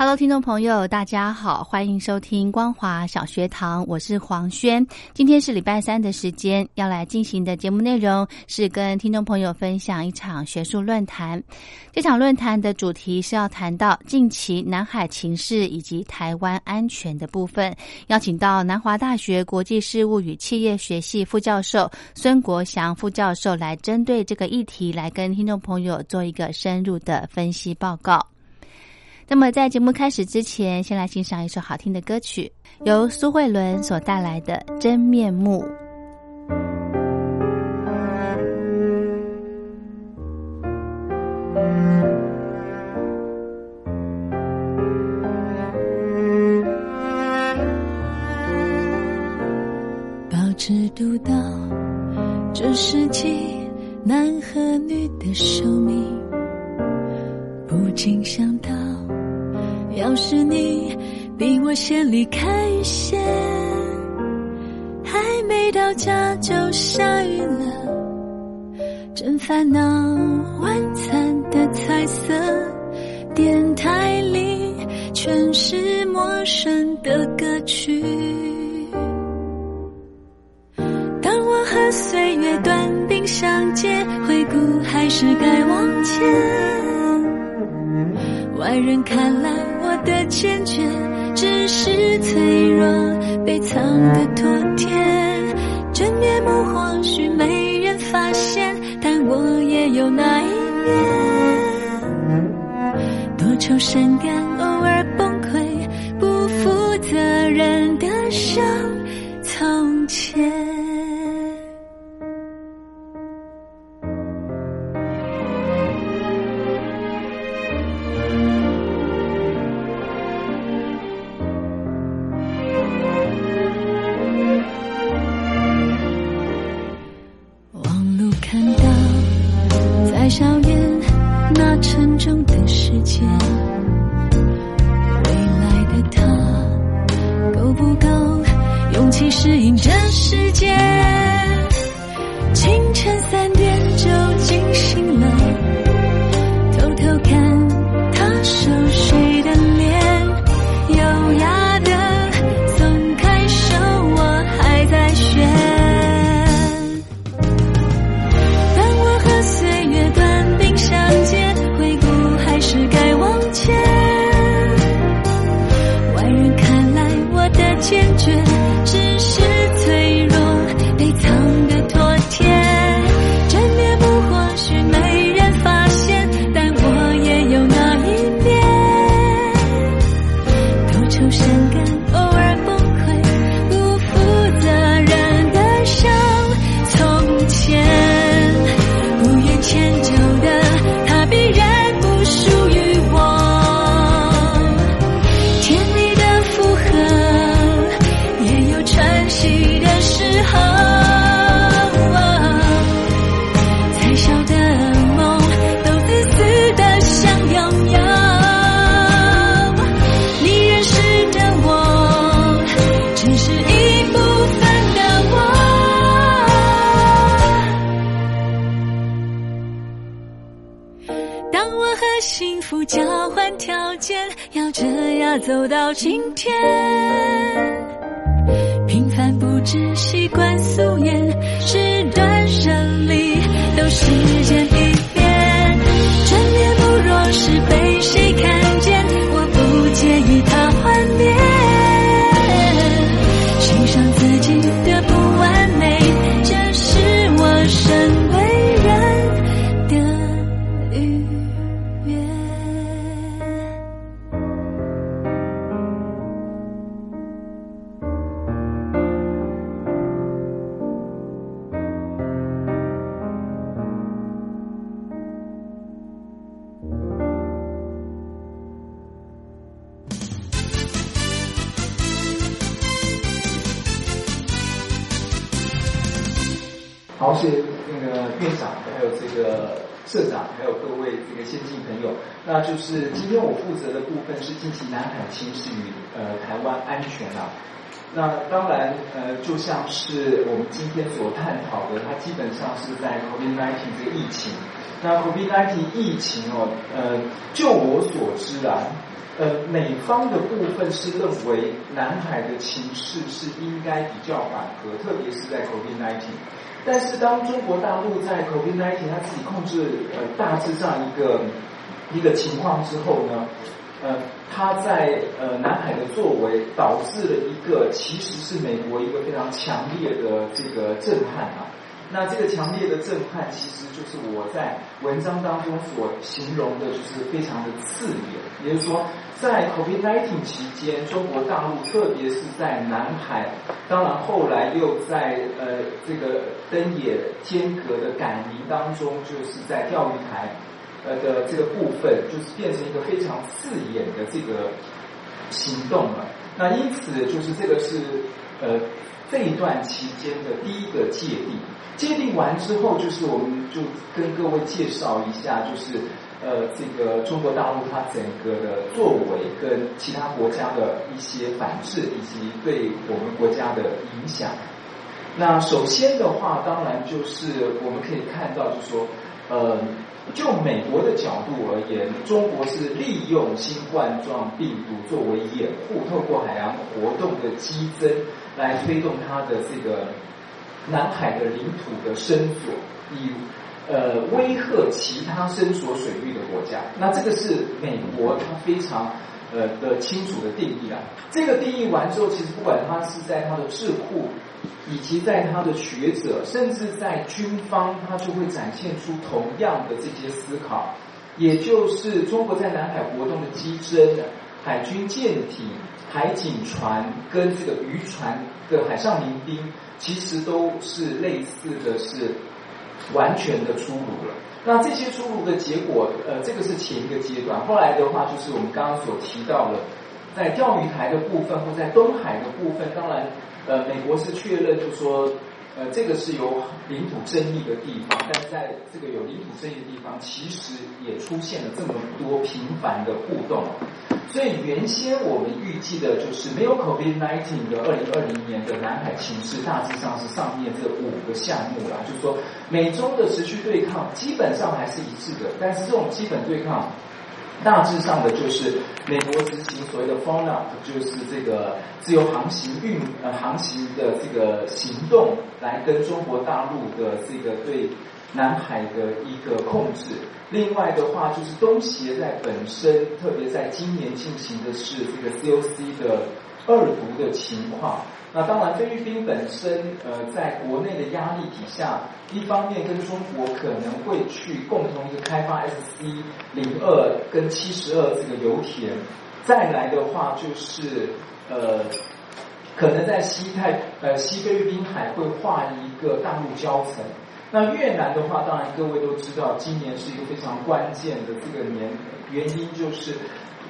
Hello，听众朋友，大家好，欢迎收听光华小学堂，我是黄轩。今天是礼拜三的时间，要来进行的节目内容是跟听众朋友分享一场学术论坛。这场论坛的主题是要谈到近期南海情势以及台湾安全的部分，邀请到南华大学国际事务与企业学系副教授孙国祥副教授来针对这个议题来跟听众朋友做一个深入的分析报告。那么，在节目开始之前，先来欣赏一首好听的歌曲，由苏慧伦所带来的《真面目》。保持独到，这世纪男和女的寿命，不禁想。要是你比我先离开些，还没到家就下雨了，真烦恼。晚餐的彩色电台里全是陌生的歌曲，当我和岁月短兵相接，回顾还是该往前。外人看来。的坚决只是脆弱被藏的妥帖，真面目或许没人发现，但我也有那一面，多愁善感，偶尔崩溃，不负责任的像从前。要这样走到今天，平凡不知习惯素颜，是断舍离，都时间还有各位这个先进朋友。那就是今天我负责的部分是近期南海情势与呃台湾安全啊。那当然呃，就像是我们今天所探讨的，它基本上是在 COVID-19 这个疫情。那 COVID-19 疫情哦，呃，就我所知啊。呃，美方的部分是认为南海的情势是应该比较缓和，特别是在 COVID-19。但是当中国大陆在 COVID-19 它自己控制呃大致上一个一个情况之后呢，呃，它在呃南海的作为导致了一个其实是美国一个非常强烈的这个震撼啊。那这个强烈的震撼，其实就是我在文章当中所形容的，就是非常的刺眼。也就是说，在 COVID-19 期间，中国大陆特别是在南海，当然后来又在呃这个登野间隔的赶营当中，就是在钓鱼台呃的这个部分，就是变成一个非常刺眼的这个行动了。那因此，就是这个是呃这一段期间的第一个界定。界定完之后，就是我们就跟各位介绍一下，就是呃，这个中国大陆它整个的作为跟其他国家的一些反制，以及对我们国家的影响。那首先的话，当然就是我们可以看到，就说，呃，就美国的角度而言，中国是利用新冠状病毒作为掩护，透过海洋活动的激增，来推动它的这个。南海的领土的伸索，以呃威吓其他伸索水域的国家，那这个是美国它非常呃的清楚的定义啊。这个定义完之后，其实不管它是在它的智库，以及在它的学者，甚至在军方，它就会展现出同样的这些思考，也就是中国在南海活动的激增，海军舰艇、海警船跟这个渔船的海上民兵。其实都是类似的是完全的出炉了。那这些出炉的结果，呃，这个是前一个阶段。后来的话，就是我们刚刚所提到的，在钓鱼台的部分或在东海的部分，当然，呃，美国是确认，就说。呃，这个是有领土争议的地方，但是在这个有领土争议的地方，其实也出现了这么多频繁的互动。所以原先我们预计的就是没有 COVID-19 的二零二零年的南海情势，大致上是上面这五个项目啦，就是说美中的持续对抗基本上还是一致的，但是这种基本对抗。大致上的就是美国执行所谓的 f o l l up，就是这个自由航行运呃航行的这个行动，来跟中国大陆的这个对南海的一个控制。另外的话，就是东协在本身，特别在今年进行的是这个 COC 的二读的情况。那当然，菲律宾本身呃，在国内的压力底下，一方面跟中国可能会去共同一个开发 SC 零二跟七十二这个油田，再来的话就是呃，可能在西太呃西菲律宾海会画一个大陆交层。那越南的话，当然各位都知道，今年是一个非常关键的这个年，原因就是。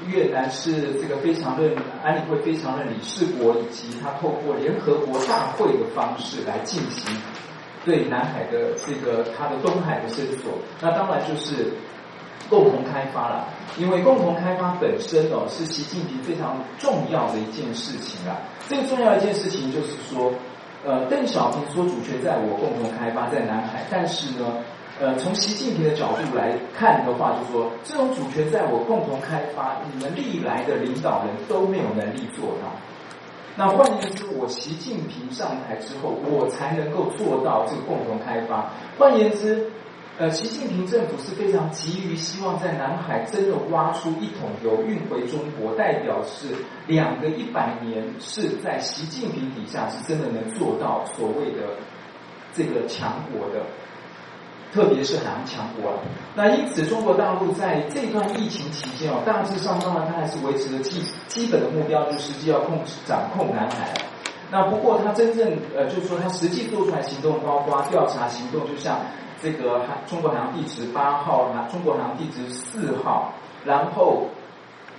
越南是这个非常任安理会非常任理事国，以及他透过联合国大会的方式来进行对南海的这个它的东海的伸索。那当然就是共同开发了，因为共同开发本身哦是习近平非常重要的一件事情啊。这个重要一件事情就是说，呃，邓小平说主权在我，共同开发在南海，但是呢。呃，从习近平的角度来看的话，就说这种主权在我共同开发，你们历来的领导人都没有能力做到。那换言之，我习近平上台之后，我才能够做到这个共同开发。换言之，呃，习近平政府是非常急于希望在南海真的挖出一桶油运回中国，代表是两个一百年是在习近平底下是真的能做到所谓的这个强国的。特别是海洋强国啊，那因此中国大陆在这段疫情期间哦，大致上当然它还是维持了基基本的目标，就实际要控制掌控南海。那不过它真正呃，就是说它实际做出来行动，包括调查行动，就像这个海中国海洋地质八号、中国海洋地质四号，然后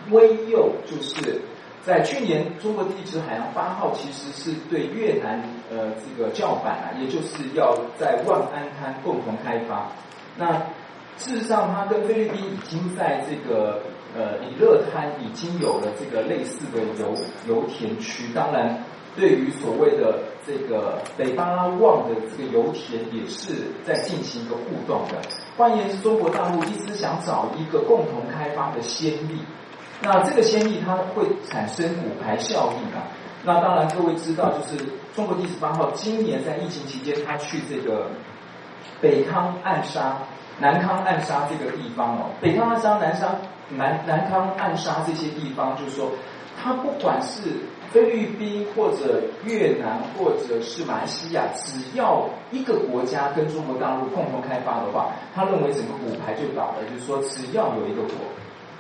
微幼就是在去年中国地质海洋八号其实是对越南呃这个叫板啊，也就是要在万安滩共同开发。那事实上，它跟菲律宾已经在这个呃里勒滩已经有了这个类似的油油田区。当然，对于所谓的这个北巴拉望的这个油田，也是在进行一个互动的。换言之，中国大陆一直想找一个共同开发的先例。那这个先例它会产生骨牌效应啊。那当然，各位知道，就是中国第十八号今年在疫情期间，他去这个北康暗杀、南康暗杀这个地方哦，北康暗杀、南沙、南南康暗杀这些地方，就是说，他不管是菲律宾或者越南或者是马来西亚，只要一个国家跟中国大陆共同开发的话，他认为整个骨牌就倒了，就是说，只要有一个国。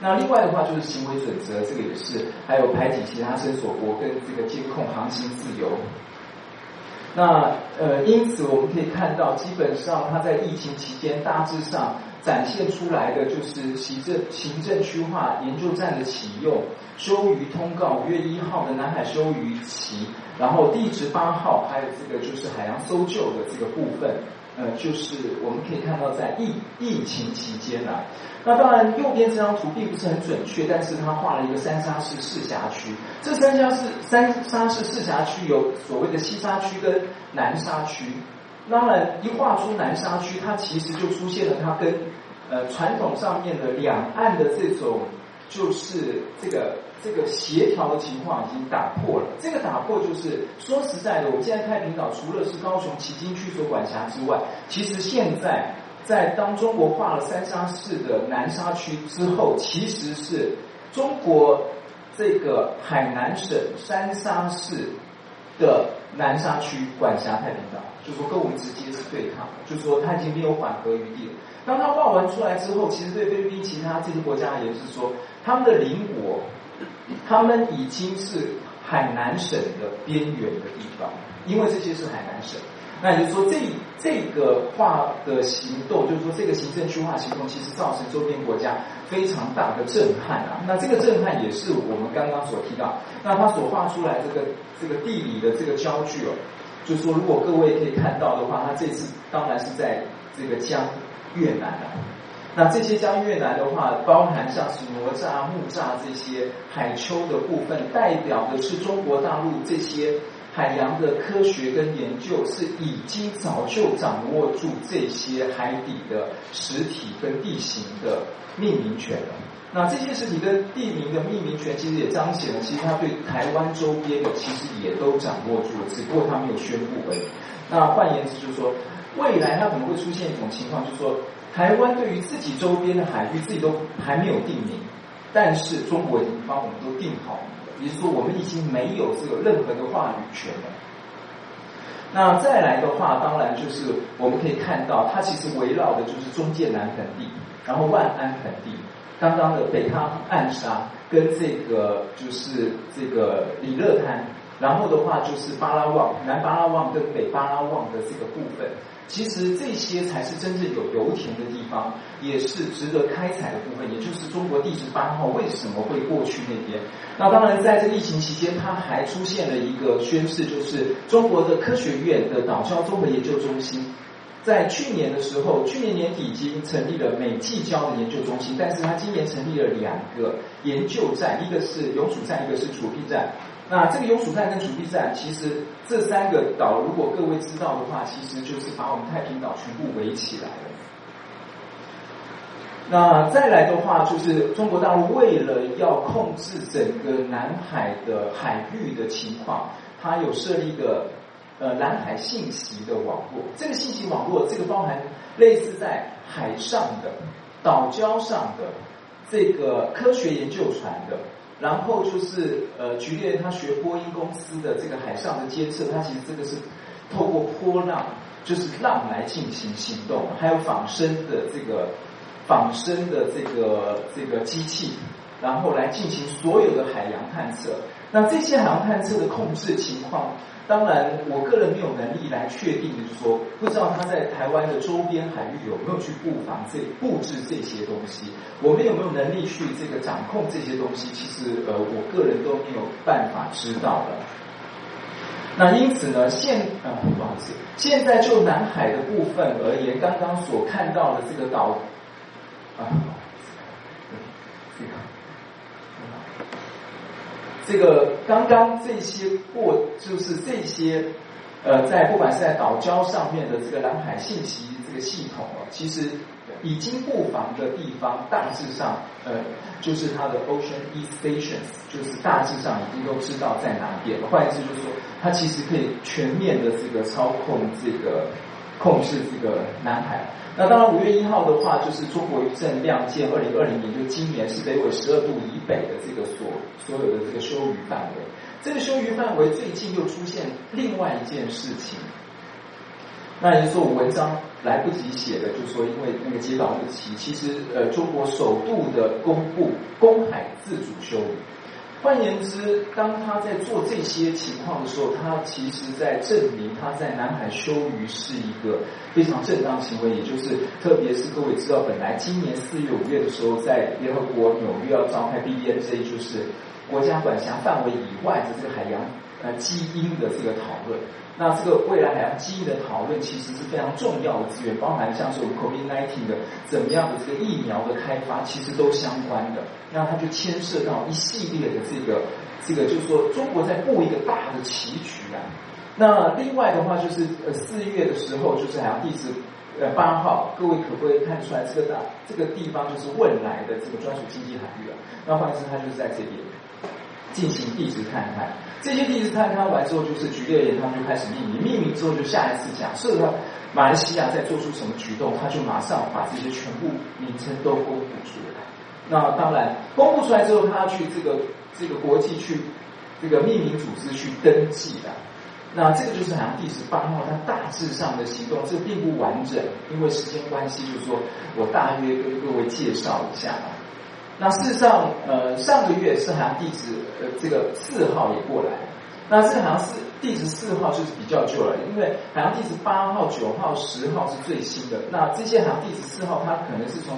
那另外的话就是行为准则，这个也是，还有排挤其他伸索国跟这个监控航行自由。那呃，因此我们可以看到，基本上它在疫情期间大致上展现出来的就是行政行政区划研究站的启用、收鱼通告、五月一号的南海收鱼期，然后地质八号，还有这个就是海洋搜救的这个部分。呃，就是我们可以看到，在疫疫情期间啊，那当然右边这张图并不是很准确，但是它画了一个三沙市市辖区。这三沙市三沙市市辖区有所谓的西沙区跟南沙区。当然，一画出南沙区，它其实就出现了它跟呃传统上面的两岸的这种就是这个。这个协调的情况已经打破了。这个打破就是说实在的，我们现在太平岛除了是高雄旗津区所管辖之外，其实现在在当中国划了三沙市的南沙区之后，其实是中国这个海南省三沙市的南沙区管辖太平岛，就说跟我们直接是对抗，就说它已经没有缓和余地了。当它划完出来之后，其实对菲律宾其他这些国家也是说，他们的邻国。他们已经是海南省的边缘的地方，因为这些是海南省。那也就是说，这这个化的行动，就是说这个行政区划行动，其实造成周边国家非常大的震撼啊。那这个震撼也是我们刚刚所提到，那他所画出来这个这个地理的这个焦距哦，就是说如果各位可以看到的话，他这次当然是在这个江越南啊。那这些将越南的话，包含像是哪吒、木栅这些海丘的部分，代表的是中国大陆这些海洋的科学跟研究，是已经早就掌握住这些海底的实体跟地形的命名权了。那这些实体跟地名的命名权，其实也彰显了，其实他对台湾周边的其实也都掌握住了，只不过他没有宣布而已。那换言之，就是说，未来它可能会出现一种情况，就是说。台湾对于自己周边的海域，自己都还没有定名，但是中国已经帮我们都定好了，也就是说，我们已经没有这个任何的话语权了。那再来的话，当然就是我们可以看到，它其实围绕的就是中建南盆地，然后万安盆地，刚刚的北康暗沙跟这个就是这个里勒滩，然后的话就是巴拉望南巴拉望跟北巴拉望的这个部分。其实这些才是真正有油田的地方，也是值得开采的部分。也就是中国地质八号为什么会过去那边？那当然，在这疫情期间，它还出现了一个宣示，就是中国的科学院的岛礁综合研究中心，在去年的时候，去年年底已经成立了美济礁的研究中心，但是它今年成立了两个研究站，一个是永暑站，一个是储备站。那这个永暑站跟储备站，其实这三个岛，如果各位知道的话，其实就是把我们太平岛全部围起来了。那再来的话，就是中国大陆为了要控制整个南海的海域的情况，它有设立一个呃南海信息的网络。这个信息网络，这个包含类似在海上的岛礁上的这个科学研究船的。然后就是呃，举例，他学波音公司的这个海上的监测，他其实这个是透过波浪，就是浪来进行行动，还有仿生的这个仿生的这个这个机器，然后来进行所有的海洋探测。那这些海洋探测的控制情况，当然我个人没有能力来确定，就是说不知道他在台湾的周边海域有没有去布防这布置这些东西，我们有没有能力去这个掌控这些东西？其实呃，我个人都没有办法知道的。那因此呢，现啊不好意思，现在就南海的部分而言，刚刚所看到的这个岛啊，这个这个刚刚这些过就是这些呃，在不管是在岛礁上面的这个蓝海信息这个系统哦，其实。已经布防的地方，大致上，呃，就是它的 Ocean E Stations，就是大致上已经都知道在哪边。换言之，就是说，它其实可以全面的这个操控这个控制这个南海。那当然，五月一号的话，就是中国正亮剑，二零二零年，就今年是北纬十二度以北的这个所所有的这个休渔范围。这个休渔范围最近又出现另外一件事情。那也就是说，文章来不及写的，就说，因为那个截稿日期，其实呃，中国首度的公布公海自主休渔。换言之，当他在做这些情况的时候，他其实在证明他在南海休渔是一个非常正当行为。也就是，特别是各位知道，本来今年四月、五月的时候，在联合国纽约要召开 BBNJ，就是国家管辖范围以外的这个海洋呃基因的这个讨论。那这个未来海洋基因的讨论其实是非常重要的资源，包含像是我们 COVID-19 的怎么样的这个疫苗的开发，其实都相关的。那它就牵涉到一系列的这个这个，就是说中国在布一个大的棋局啊。那另外的话，就是呃四月的时候，就是海洋地质呃八号，各位可不可以看出来这个大这个地方就是汶来的这个专属经济海域啊？那换言之，它就是在这边进行地质探勘。这些地质探勘完之后，就是局内人，他们就开始命名。命名之后，就下一次假设他马来西亚在做出什么举动，他就马上把这些全部名称都公布出来。那当然，公布出来之后，他要去这个这个国际去这个命名组织去登记的。那这个就是好像第十八号，它大致上的行动，这并不完整，因为时间关系，就是说我大约跟各位介绍一下吧。那事实上，呃，上个月是海洋地质呃这个四号也过来，那这个好像是地质四号就是比较旧了，因为海洋地质八号、九号、十号是最新的。那这些海洋地质四号，它可能是从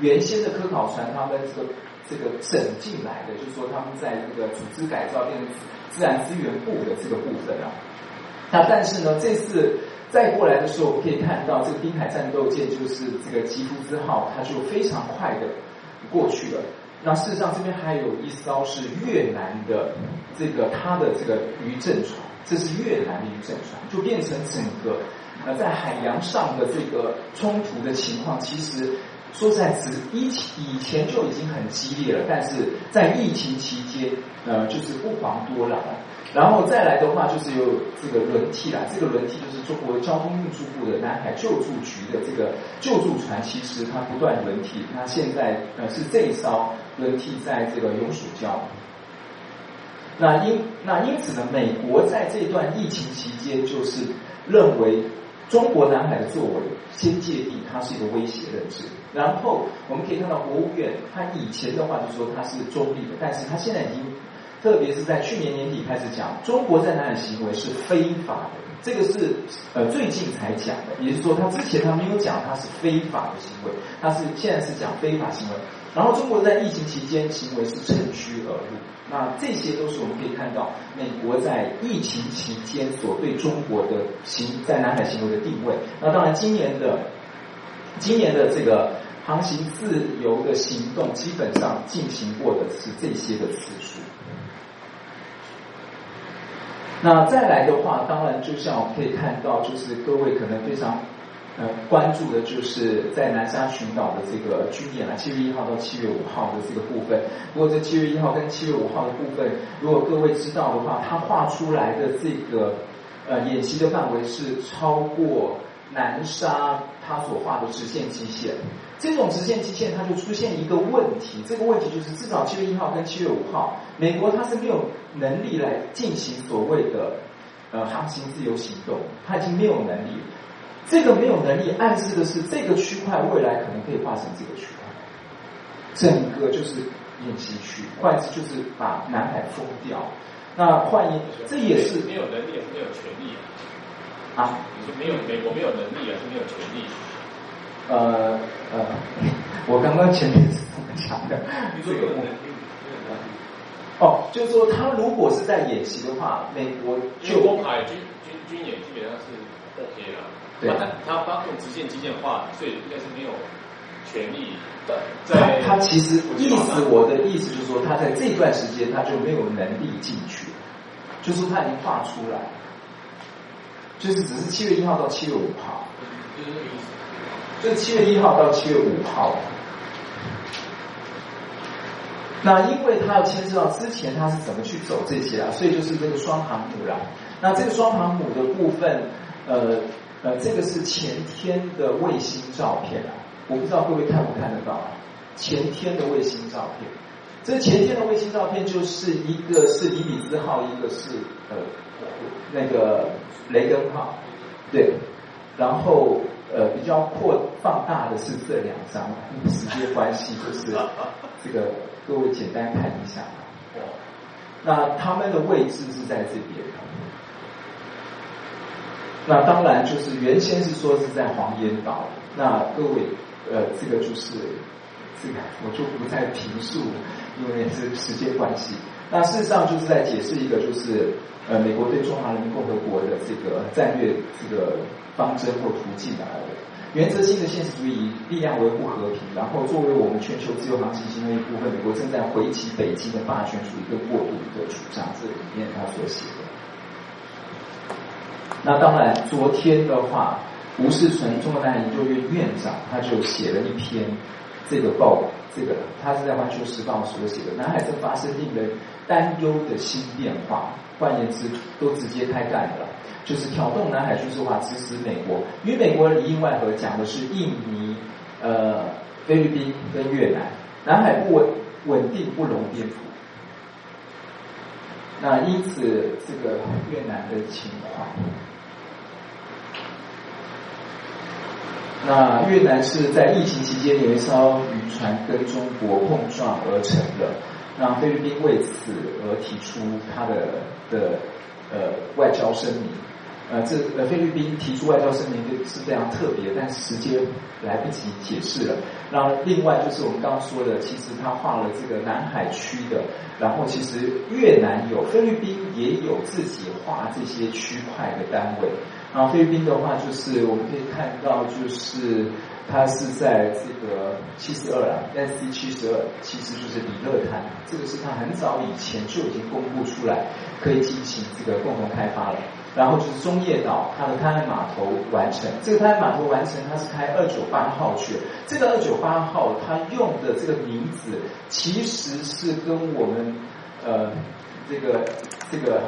原先的科考船他们这个这个整进来的，就是说他们在这个组织改造变成自然资源部的这个部分啊。那但是呢，这次再过来的时候，我们可以看到这个滨海战斗舰就是这个吉福兹号，它就非常快的。过去了，那事实上这边还有一艘是越南的这个它的这个渔政船，这是越南的渔政船，就变成整个呃在海洋上的这个冲突的情况，其实说实在，是以以前就已经很激烈了，但是在疫情期间，呃，就是不遑多让。然后再来的话，就是有这个轮替啦。这个轮替就是中国交通运输部的南海救助局的这个救助船，其实它不断轮替。那现在呃是这一艘轮替在这个永暑礁。那因那因此呢，美国在这段疫情期间，就是认为中国南海的作为先界定它是一个威胁认知。然后我们可以看到国务院，它以前的话就说它是中立的，但是它现在已经。特别是在去年年底开始讲，中国在南海行为是非法的，这个是呃最近才讲的，也就是说他之前他没有讲他是非法的行为，他是现在是讲非法行为。然后中国在疫情期间行为是趁虚而入，那这些都是我们可以看到美国在疫情期间所对中国的行在南海行为的定位。那当然今年的今年的这个航行自由的行动，基本上进行过的是这些的次数。那再来的话，当然就像我们可以看到，就是各位可能非常呃关注的，就是在南沙群岛的这个军演啊，七月一号到七月五号的这个部分。不过这七月一号跟七月五号的部分，如果各位知道的话，它画出来的这个呃演习的范围是超过南沙它所画的直线基线。这种直线基线，它就出现一个问题，这个问题就是至少七月一号跟七月五号，美国它是没有能力来进行所谓的呃航行自由行动，它已经没有能力。这个没有能力暗示的是，这个区块未来可能可以化成这个区块，整个就是演习区，换就是把南海封掉。那换言，这也是没有能力，是没有权利啊。你说没有美国没有能力，还是没有权利？呃呃，我刚刚前面是这么讲的。你说有能力哦，就是说他如果是在演习的话，美国就公海军军军演基本上是 OK 了。对，他他发动直线基建化，所以应该是没有权利的。在他其实意思，我的意思就是说，他在这段时间他就没有能力进去，就是说他已经画出来，就是只是七月一号到七月五号，就是这个意思。就是七月一号到七月五号。那因为他要牵涉到之前他是怎么去走这些啊，所以就是这个双航母啦。那这个双航母的部分，呃呃，这个是前天的卫星照片啊，我不知道各位看不看得到啊？前天的卫星照片，这前天的卫星照片就是一个是尼比兹号，一个是呃那个雷根号，对，然后呃比较扩放大的是这两张，时间关系就是 这个。各位简单看一下，那他们的位置是在这边。那当然就是原先是说是在黄岩岛，那各位呃这个就是这个我就不再评述，因为是时间关系。那事实上就是在解释一个就是呃美国对中华人民共和国的这个战略这个方针或途径的。原则性的现实主义力量维护和平，然后作为我们全球自由航行行为一部分，美国正在回击北京的霸权主义跟过度的主张，这里面他所写的。那当然，昨天的话，吴世存中国南海研究院院长他就写了一篇这个报，这个他是在《环球时报》所写的，南海正发生令人担忧的新变化，换言之，都直接开干了。就是挑动南海军事化，支持美国，与美国里应外合，讲的是印尼、呃菲律宾跟越南，南海不稳稳定不容边幅。那因此这个越南的情况，那越南是在疫情期间有一艘渔船跟中国碰撞而成的，那菲律宾为此而提出他的的呃外交声明。呃，这呃菲律宾提出外交声明就是非常特别，但时间来不及解释了。然后另外就是我们刚刚说的，其实他画了这个南海区的，然后其实越南有，菲律宾也有自己画这些区块的单位。然后菲律宾的话，就是我们可以看到，就是它是在这个七十二啊，S C 七十二，其实就是里勒滩，这个是他很早以前就已经公布出来，可以进行这个共同开发了。然后就是中业岛，它的滩岸码头完成。这个滩岸码头完成，它是开二九八号去。这个二九八号，它用的这个名字，其实是跟我们呃这个这个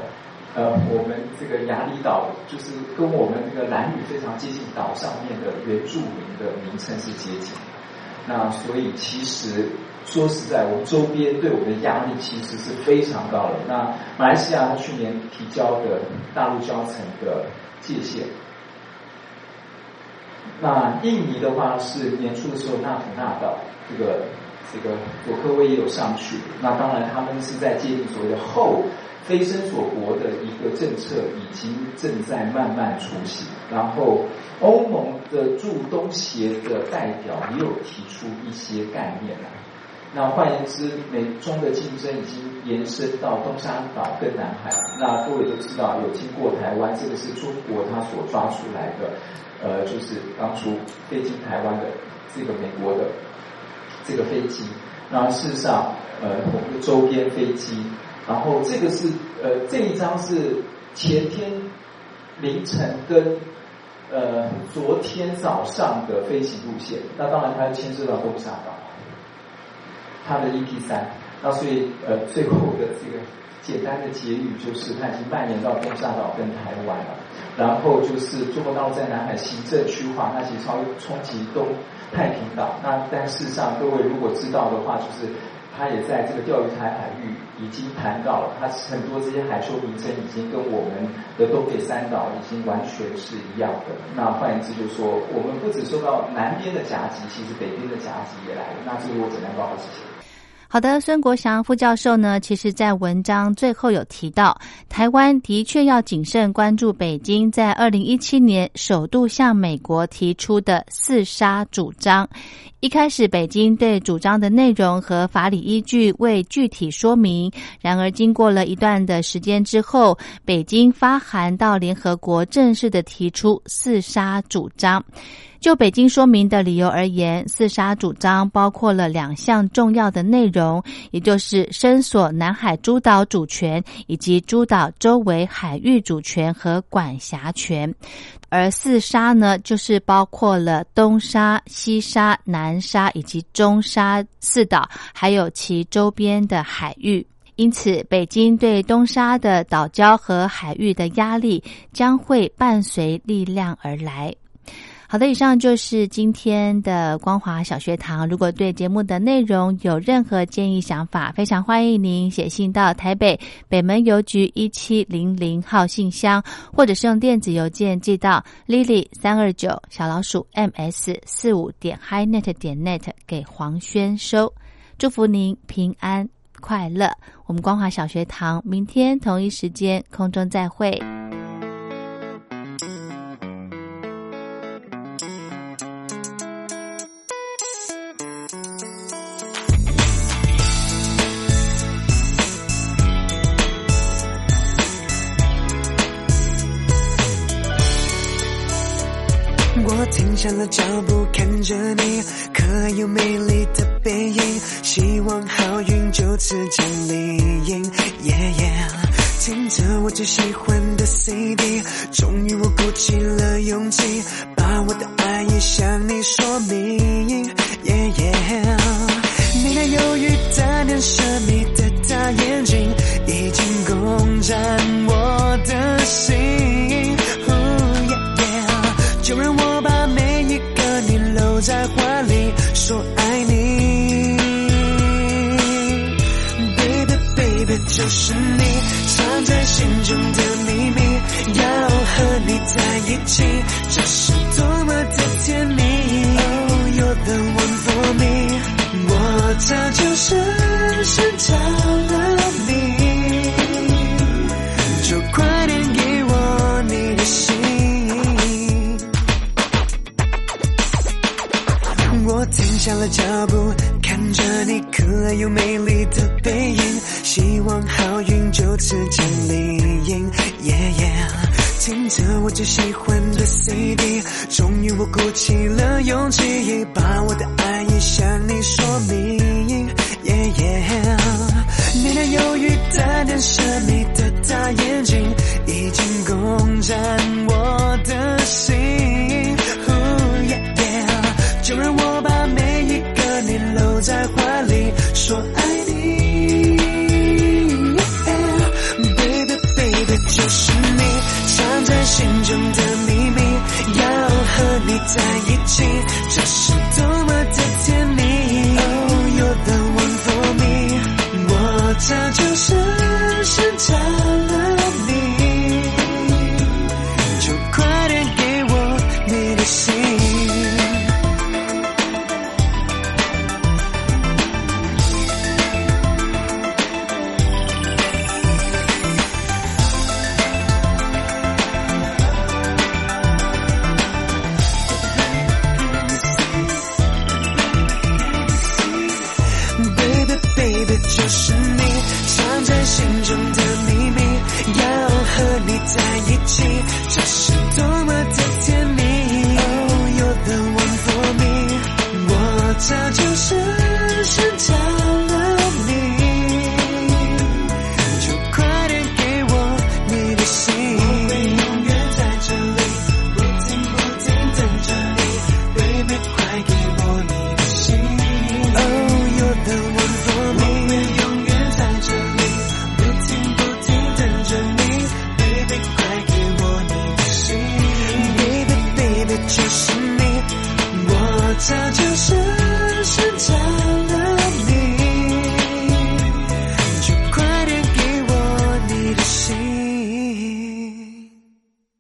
呃我们这个雅里岛，就是跟我们这个蓝屿非常接近岛上面的原住民的名称是接近。那所以其实。说实在，我们周边对我们的压力其实是非常高的。那马来西亚去年提交的大陆交层的界限，那印尼的话是年初的时候纳土纳岛，这个这个佐科威也有上去。那当然他们是在界定所谓的后非伸索国的一个政策，已经正在慢慢出现。然后欧盟的驻东协的代表也有提出一些概念来。那换言之，美中的竞争已经延伸到东沙岛跟南海。那各位都知道，有经过台湾，这个是中国他所抓出来的，呃，就是当初飞进台湾的这个美国的这个飞机。那事实上，呃，我们的周边飞机，然后这个是呃这一张是前天凌晨跟呃昨天早上的飞行路线。那当然，它牵涉到东沙岛。它的 EP 三，那所以呃最后的这个简单的结语就是，它已经蔓延到东沙岛跟台湾了。然后就是中国大陆在南海行政区划，那其实超冲击东太平岛。那但事实上，各位如果知道的话，就是他也在这个钓鱼台海域已经谈到了，他很多这些海丘名称已经跟我们的东北三岛已经完全是一样的。那换言之，就是说我们不只受到南边的夹击，其实北边的夹击也来了。那这个我简单报告谢谢。好的，孙国祥副教授呢，其实在文章最后有提到，台湾的确要谨慎关注北京在二零一七年首度向美国提出的四杀主张。一开始，北京对主张的内容和法理依据未具体说明。然而，经过了一段的时间之后，北京发函到联合国，正式的提出四杀主张。就北京说明的理由而言，四杀主张包括了两项重要的内容，也就是伸索南海诸岛主权以及诸岛周围海域主权和管辖权。而四沙呢，就是包括了东沙、西沙、南沙以及中沙四岛，还有其周边的海域。因此，北京对东沙的岛礁和海域的压力将会伴随力量而来。好的，以上就是今天的光华小学堂。如果对节目的内容有任何建议想法，非常欢迎您写信到台北北门邮局一七零零号信箱，或者是用电子邮件寄到 lily 三二九小老鼠 ms 四五点 highnet 点 net 给黄轩收。祝福您平安快乐。我们光华小学堂明天同一时间空中再会。停下了脚步，看着你可爱又美丽的背影，希望好运就此降临。耶耶听着我最喜欢的 CD，终于我鼓起了勇气，把我的爱意向你说明。耶耶你那忧郁带点神秘的大眼就是你藏在心中的秘密，要和你在一起，这是多么的甜蜜。Oh, you're the one for me，我早就深深着了迷，就快点给我你的心。我停下了脚步，看着你可爱又美丽的背影，希望好运就此降临。听着我最喜欢的 CD，终于我鼓起了勇气，把我的爱意向你说明。